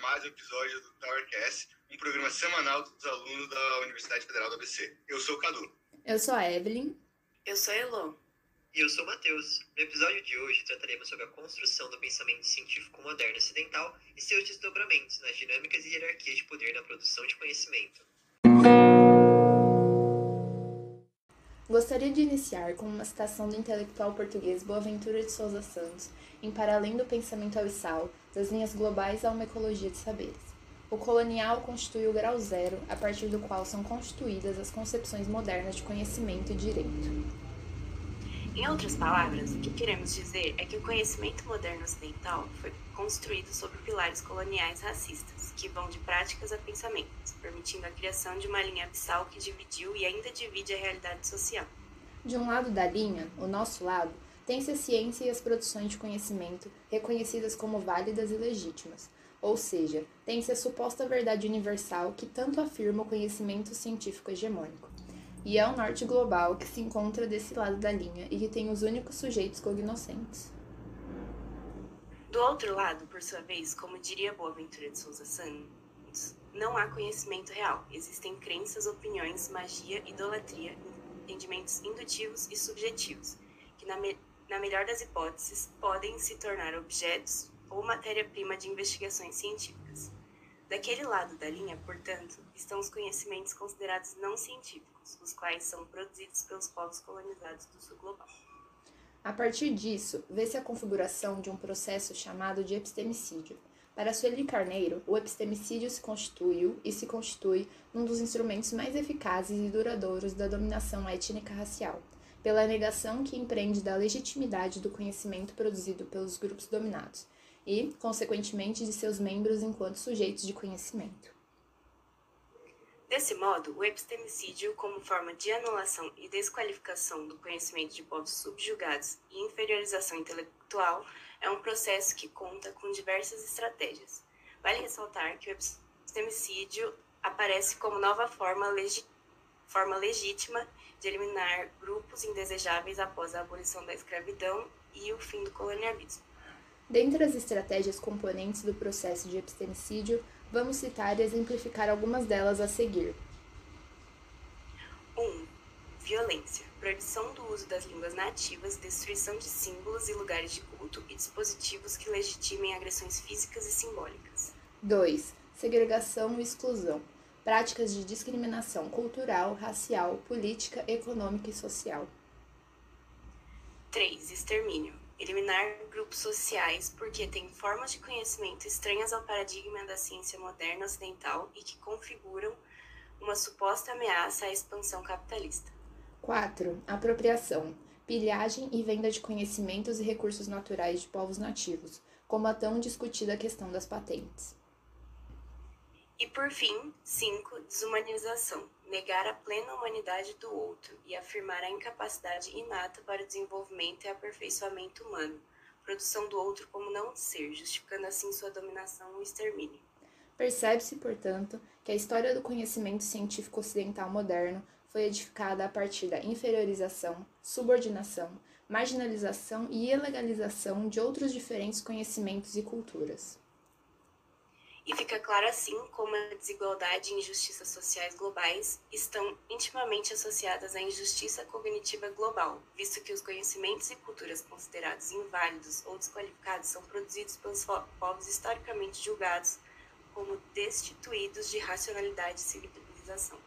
mais um episódio do Towercast, um programa semanal dos alunos da Universidade Federal do ABC. Eu sou o Cadu. Eu sou a Evelyn. Eu sou a Elô. E eu sou o Matheus. No episódio de hoje trataremos sobre a construção do pensamento científico moderno ocidental e seus desdobramentos nas dinâmicas e hierarquias de poder na produção de conhecimento. Gostaria de iniciar com uma citação do intelectual português Boaventura de Souza Santos, em Para Além do Pensamento Abissal, das linhas globais a uma ecologia de saberes. O colonial constitui o grau zero, a partir do qual são constituídas as concepções modernas de conhecimento e direito. Em outras palavras, o que queremos dizer é que o conhecimento moderno ocidental foi construído sobre pilares coloniais racistas, que vão de práticas a pensamentos, permitindo a criação de uma linha abissal que dividiu e ainda divide a realidade social. De um lado da linha, o nosso lado, tem-se a ciência e as produções de conhecimento reconhecidas como válidas e legítimas, ou seja, tem-se a suposta verdade universal que tanto afirma o conhecimento científico hegemônico. E é o norte global que se encontra desse lado da linha e que tem os únicos sujeitos cognoscentes. Do outro lado, por sua vez, como diria Boaventura de Souza Santos, não há conhecimento real. Existem crenças, opiniões, magia, idolatria, entendimentos indutivos e subjetivos, que, na, me na melhor das hipóteses, podem se tornar objetos ou matéria-prima de investigações científicas. Daquele lado da linha, portanto, estão os conhecimentos considerados não científicos, os quais são produzidos pelos povos colonizados do sul global. A partir disso, vê-se a configuração de um processo chamado de epistemicídio. Para Sueli Carneiro, o epistemicídio se constituiu e se constitui num dos instrumentos mais eficazes e duradouros da dominação étnica racial, pela negação que empreende da legitimidade do conhecimento produzido pelos grupos dominados e, consequentemente, de seus membros enquanto sujeitos de conhecimento. Desse modo, o epistemicídio, como forma de anulação e desqualificação do conhecimento de povos subjugados e inferiorização intelectual, é um processo que conta com diversas estratégias. Vale ressaltar que o epistemicídio aparece como nova forma, legi forma legítima de eliminar grupos indesejáveis após a abolição da escravidão e o fim do colonialismo. Dentre as estratégias componentes do processo de epistemicídio, Vamos citar e exemplificar algumas delas a seguir. 1. Um, violência. Proibição do uso das línguas nativas, destruição de símbolos e lugares de culto e dispositivos que legitimem agressões físicas e simbólicas. 2. Segregação e exclusão. Práticas de discriminação cultural, racial, política, econômica e social. 3. Extermínio eliminar grupos sociais porque têm formas de conhecimento estranhas ao paradigma da ciência moderna ocidental e que configuram uma suposta ameaça à expansão capitalista. 4. Apropriação. Pilhagem e venda de conhecimentos e recursos naturais de povos nativos, como a tão discutida questão das patentes. E por fim, 5. Desumanização negar a plena humanidade do outro e afirmar a incapacidade inata para o desenvolvimento e aperfeiçoamento humano, produção do outro como não ser, justificando assim sua dominação e extermínio. Percebe-se, portanto, que a história do conhecimento científico ocidental moderno foi edificada a partir da inferiorização, subordinação, marginalização e ilegalização de outros diferentes conhecimentos e culturas. E fica claro assim como a desigualdade e injustiças sociais globais estão intimamente associadas à injustiça cognitiva global, visto que os conhecimentos e culturas considerados inválidos ou desqualificados são produzidos pelos povos historicamente julgados como destituídos de racionalidade e civilização.